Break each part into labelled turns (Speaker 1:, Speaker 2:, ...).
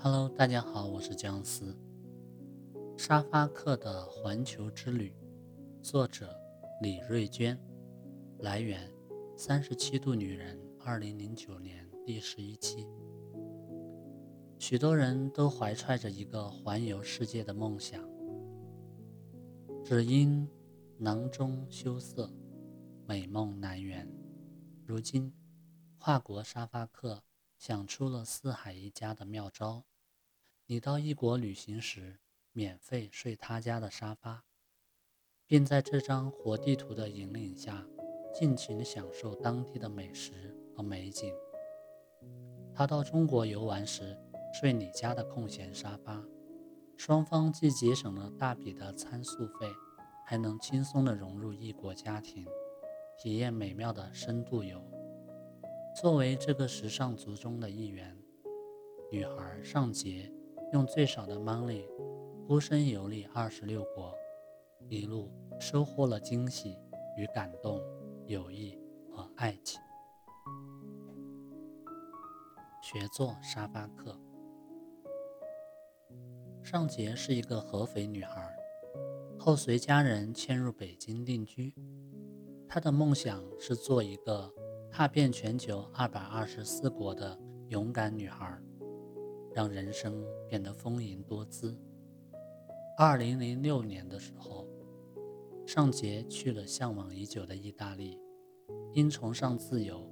Speaker 1: Hello，大家好，我是姜思。沙发客的环球之旅，作者李瑞娟，来源三十七度女人，二零零九年第十一期。许多人都怀揣着一个环游世界的梦想，只因囊中羞涩，美梦难圆。如今，跨国沙发客想出了四海一家的妙招：你到异国旅行时，免费睡他家的沙发，并在这张活地图的引领下，尽情享受当地的美食和美景。他到中国游玩时，睡你家的空闲沙发，双方既节省了大笔的餐宿费，还能轻松地融入异国家庭。体验美妙的深度游。作为这个时尚族中的一员，女孩尚杰用最少的 money，孤身游历二十六国，一路收获了惊喜与感动、友谊和爱情。学做沙发客。尚杰是一个合肥女孩，后随家人迁入北京定居。她的梦想是做一个踏遍全球二百二十四国的勇敢女孩，让人生变得丰盈多姿。二零零六年的时候，尚杰去了向往已久的意大利，因崇尚自由，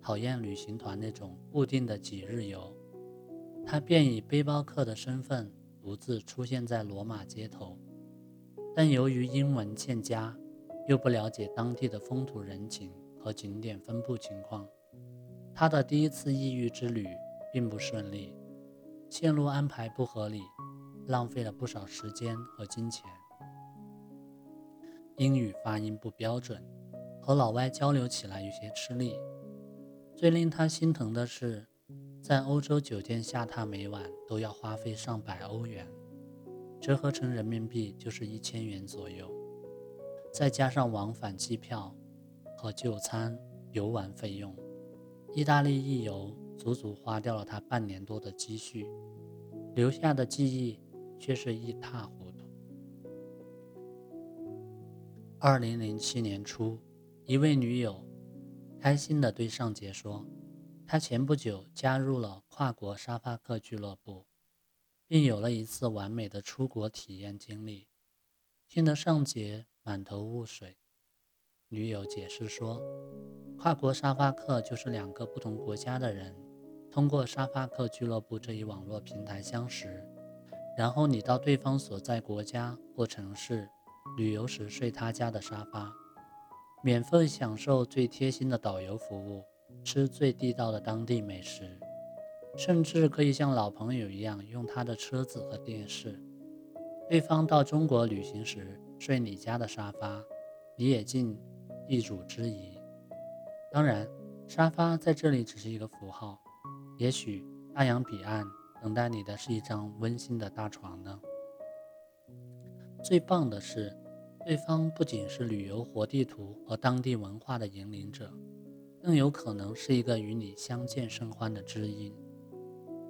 Speaker 1: 讨厌旅行团那种固定的几日游，他便以背包客的身份独自出现在罗马街头，但由于英文欠佳。又不了解当地的风土人情和景点分布情况，他的第一次异域之旅并不顺利，线路安排不合理，浪费了不少时间和金钱。英语发音不标准，和老外交流起来有些吃力。最令他心疼的是，在欧洲酒店下榻每晚都要花费上百欧元，折合成人民币就是一千元左右。再加上往返机票和就餐、游玩费用，意大利一游足足花掉了他半年多的积蓄，留下的记忆却是一塌糊涂。二零零七年初，一位女友开心地对尚杰说：“他前不久加入了跨国沙发客俱乐部，并有了一次完美的出国体验经历。”听得尚杰。满头雾水，女友解释说：“跨国沙发客就是两个不同国家的人，通过沙发客俱乐部这一网络平台相识，然后你到对方所在国家或城市旅游时睡他家的沙发，免费享受最贴心的导游服务，吃最地道的当地美食，甚至可以像老朋友一样用他的车子和电视。对方到中国旅行时。”睡你家的沙发，你也尽地主之谊。当然，沙发在这里只是一个符号，也许大洋彼岸等待你的是一张温馨的大床呢。最棒的是，对方不仅是旅游活地图和当地文化的引领者，更有可能是一个与你相见甚欢的知音。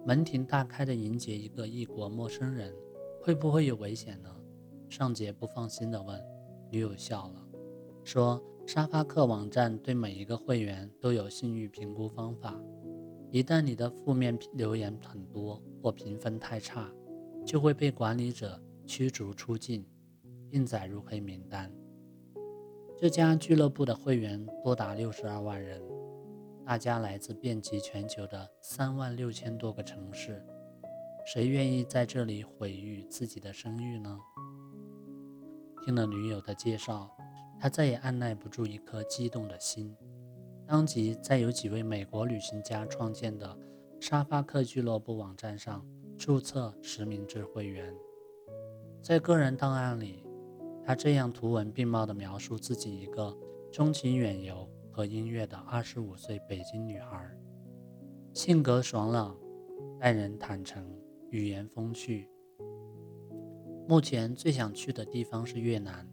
Speaker 1: 门庭大开的迎接一个异国陌生人，会不会有危险呢？尚杰不放心地问，女友笑了，说：“沙发客网站对每一个会员都有信誉评估方法，一旦你的负面留言很多或评分太差，就会被管理者驱逐出境，并载入黑名单。这家俱乐部的会员多达六十二万人，大家来自遍及全球的三万六千多个城市，谁愿意在这里毁誉自己的声誉呢？”听了女友的介绍，他再也按耐不住一颗激动的心，当即在有几位美国旅行家创建的沙发客俱乐部网站上注册实名制会员。在个人档案里，他这样图文并茂地描述自己：一个钟情远游和音乐的二十五岁北京女孩，性格爽朗，待人坦诚，语言风趣。目前最想去的地方是越南，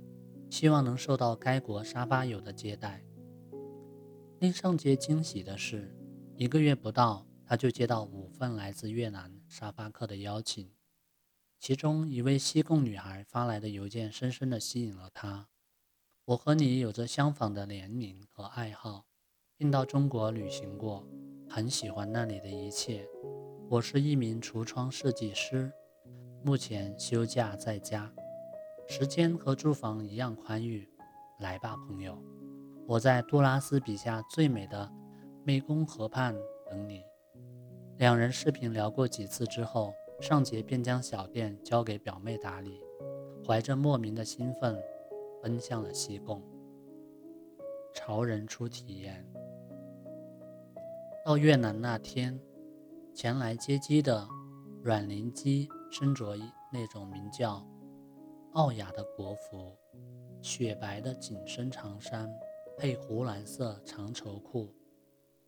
Speaker 1: 希望能受到该国沙发友的接待。令尚杰惊喜的是，一个月不到，他就接到五份来自越南沙发客的邀请，其中一位西贡女孩发来的邮件深深地吸引了他。我和你有着相仿的年龄和爱好，并到中国旅行过，很喜欢那里的一切。我是一名橱窗设计师，目前休假在家，时间和住房一样宽裕。来吧，朋友，我在杜拉斯笔下最美的。湄公河畔等你。两人视频聊过几次之后，尚杰便将小店交给表妹打理，怀着莫名的兴奋，奔向了西贡。潮人初体验。到越南那天，前来接机的阮玲基身着那种名叫“奥雅”的国服，雪白的紧身长衫配湖蓝色长绸裤。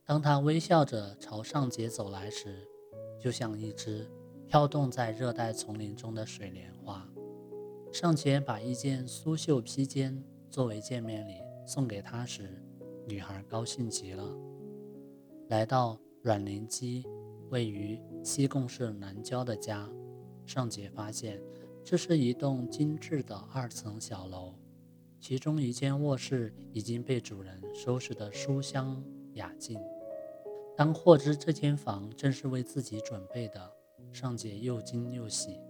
Speaker 1: 当他微笑着朝上杰走来时，就像一只飘动在热带丛林中的水莲花。上杰把一件苏绣披肩作为见面礼送给她时，女孩高兴极了。来到阮玲基位于西贡市南郊的家，上杰发现这是一栋精致的二层小楼，其中一间卧室已经被主人收拾得书香雅静。当获知这间房正是为自己准备的，尚杰又惊又喜。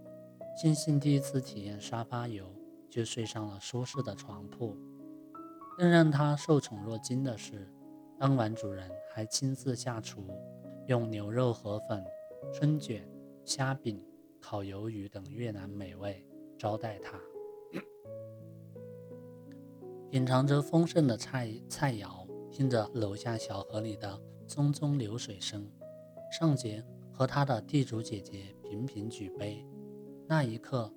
Speaker 1: 庆幸第一次体验沙发游，就睡上了舒适的床铺。更让他受宠若惊的是，当晚主人还亲自下厨，用牛肉河粉、春卷、虾饼、烤鱿鱼等越南美味招待他。品尝着丰盛的菜菜肴，听着楼下小河里的。淙淙流水声，尚杰和他的地主姐姐频频举杯。那一刻，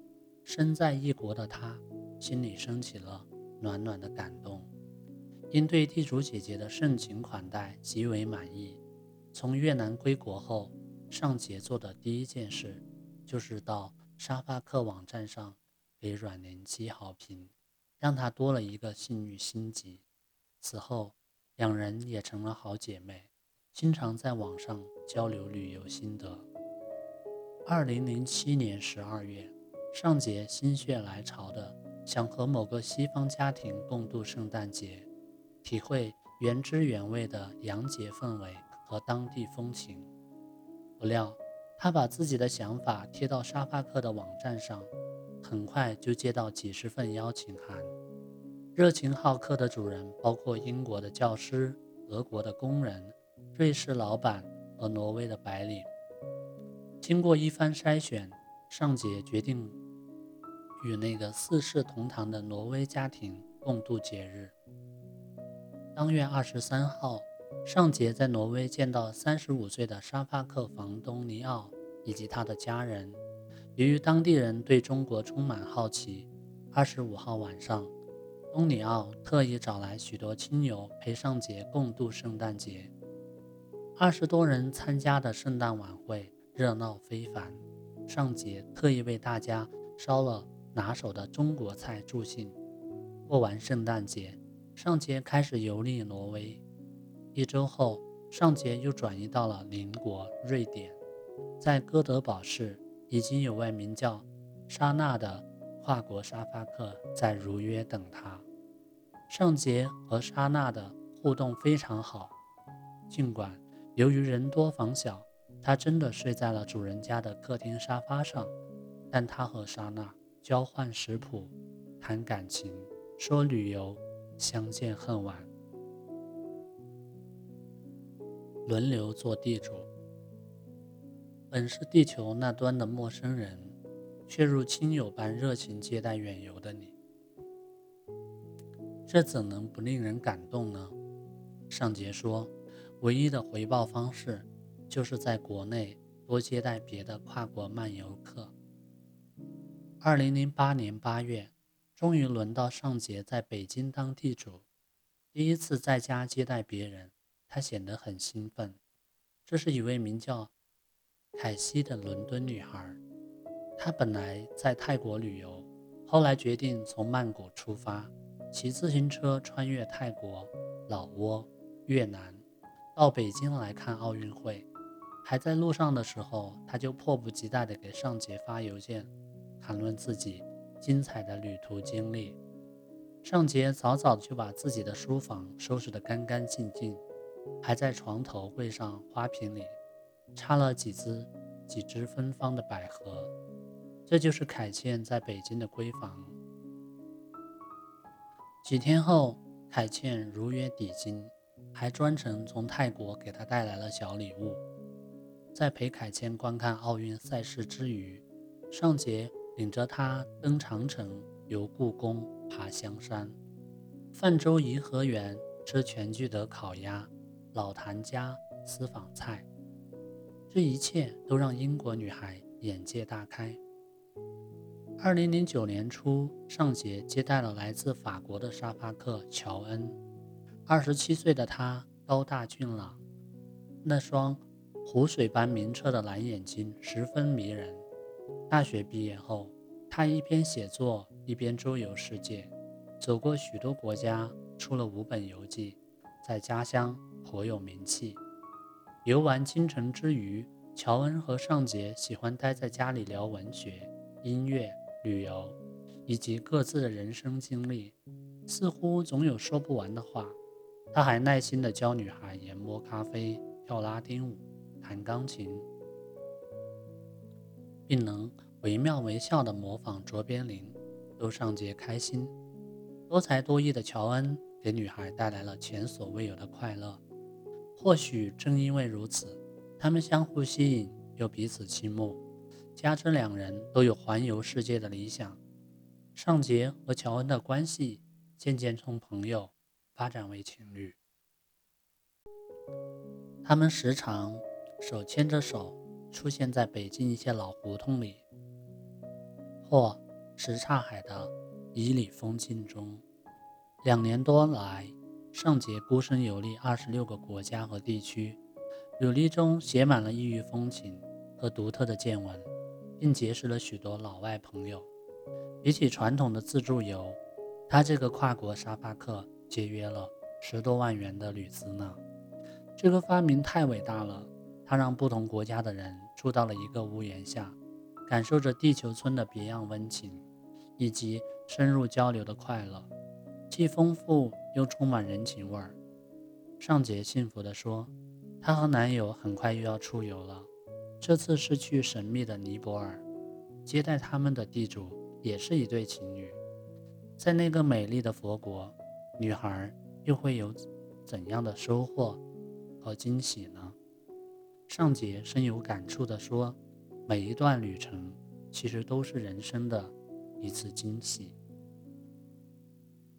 Speaker 1: 身在异国的他心里升起了暖暖的感动，因对地主姐姐的盛情款待极为满意。从越南归国后，尚杰做的第一件事就是到沙发客网站上给阮玲基好评，让她多了一个信誉星级。此后，两人也成了好姐妹。经常在网上交流旅游心得。二零零七年十二月，尚杰心血来潮的想和某个西方家庭共度圣诞节，体会原汁原味的洋节氛围和当地风情。不料，他把自己的想法贴到沙发客的网站上，很快就接到几十份邀请函。热情好客的主人包括英国的教师、俄国的工人。瑞士老板和挪威的白领，经过一番筛选，尚杰决定与那个四世同堂的挪威家庭共度节日。当月二十三号，尚杰在挪威见到三十五岁的沙发客房东尼奥以及他的家人。由于当地人对中国充满好奇，二十五号晚上，东尼奥特意找来许多亲友陪尚杰共度圣诞节。二十多人参加的圣诞晚会热闹非凡，尚杰特意为大家烧了拿手的中国菜助兴。过完圣诞节，尚杰开始游历挪威。一周后，尚杰又转移到了邻国瑞典，在哥德堡市已经有位名叫莎娜的跨国沙发客在如约等他。尚杰和莎娜的互动非常好，尽管。由于人多房小，他真的睡在了主人家的客厅沙发上。但他和莎娜交换食谱，谈感情，说旅游，相见恨晚，轮流做地主。本是地球那端的陌生人，却如亲友般热情接待远游的你，这怎能不令人感动呢？尚杰说。唯一的回报方式，就是在国内多接待别的跨国漫游客。二零零八年八月，终于轮到尚杰在北京当地主，第一次在家接待别人，他显得很兴奋。这是一位名叫凯西的伦敦女孩，她本来在泰国旅游，后来决定从曼谷出发，骑自行车穿越泰国、老挝、越南。到北京来看奥运会。还在路上的时候，她就迫不及待地给尚杰发邮件，谈论自己精彩的旅途经历。尚杰早早就把自己的书房收拾得干干净净，还在床头柜上花瓶里插了几枝几枝芬芳的百合。这就是凯茜在北京的闺房。几天后，凯茜如约抵京，还专程从泰国给她带来了小礼物。在陪凯茜观看奥运赛事之余，尚杰领着她登长城、游故宫、爬香山、泛舟颐和园、吃全聚德烤鸭、老谭家私房菜，这一切都让英国女孩眼界大开。二零零九年初，尚杰接待了来自法国的沙发客乔恩。二十七岁的他高大俊朗，那双。湖水般明澈的蓝眼睛十分迷人。大学毕业后，他一边写作一边周游世界，走过许多国家，出了五本游记，在家乡颇有名气。游玩京城之余，乔恩和尚杰喜欢待在家里聊文学、音乐、旅游，以及各自的人生经历，似乎总有说不完的话。他还耐心地教女孩研磨咖啡、跳拉丁舞。弹钢琴，并能惟妙惟肖地模仿卓别林，逗尚杰开心。多才多艺的乔恩给女孩带来了前所未有的快乐。或许正因为如此，他们相互吸引又彼此倾慕，加之两人都有环游世界的理想，尚杰和乔恩的关系渐渐从朋友发展为情侣。他们时常。手牵着手，出现在北京一些老胡同里，或什刹海的旖旎风景中。两年多来，尚杰孤身游历二十六个国家和地区，履历中写满了异域风情和独特的见闻，并结识了许多老外朋友。比起传统的自助游，他这个跨国沙发客节约了十多万元的旅资呢。这个发明太伟大了。它让不同国家的人住到了一个屋檐下，感受着地球村的别样温情，以及深入交流的快乐，既丰富又充满人情味儿。尚杰幸福地说：“她和男友很快又要出游了，这次是去神秘的尼泊尔，接待他们的地主也是一对情侣。在那个美丽的佛国，女孩又会有怎样的收获和惊喜呢？”尚杰深有感触地说：“每一段旅程，其实都是人生的一次惊喜。”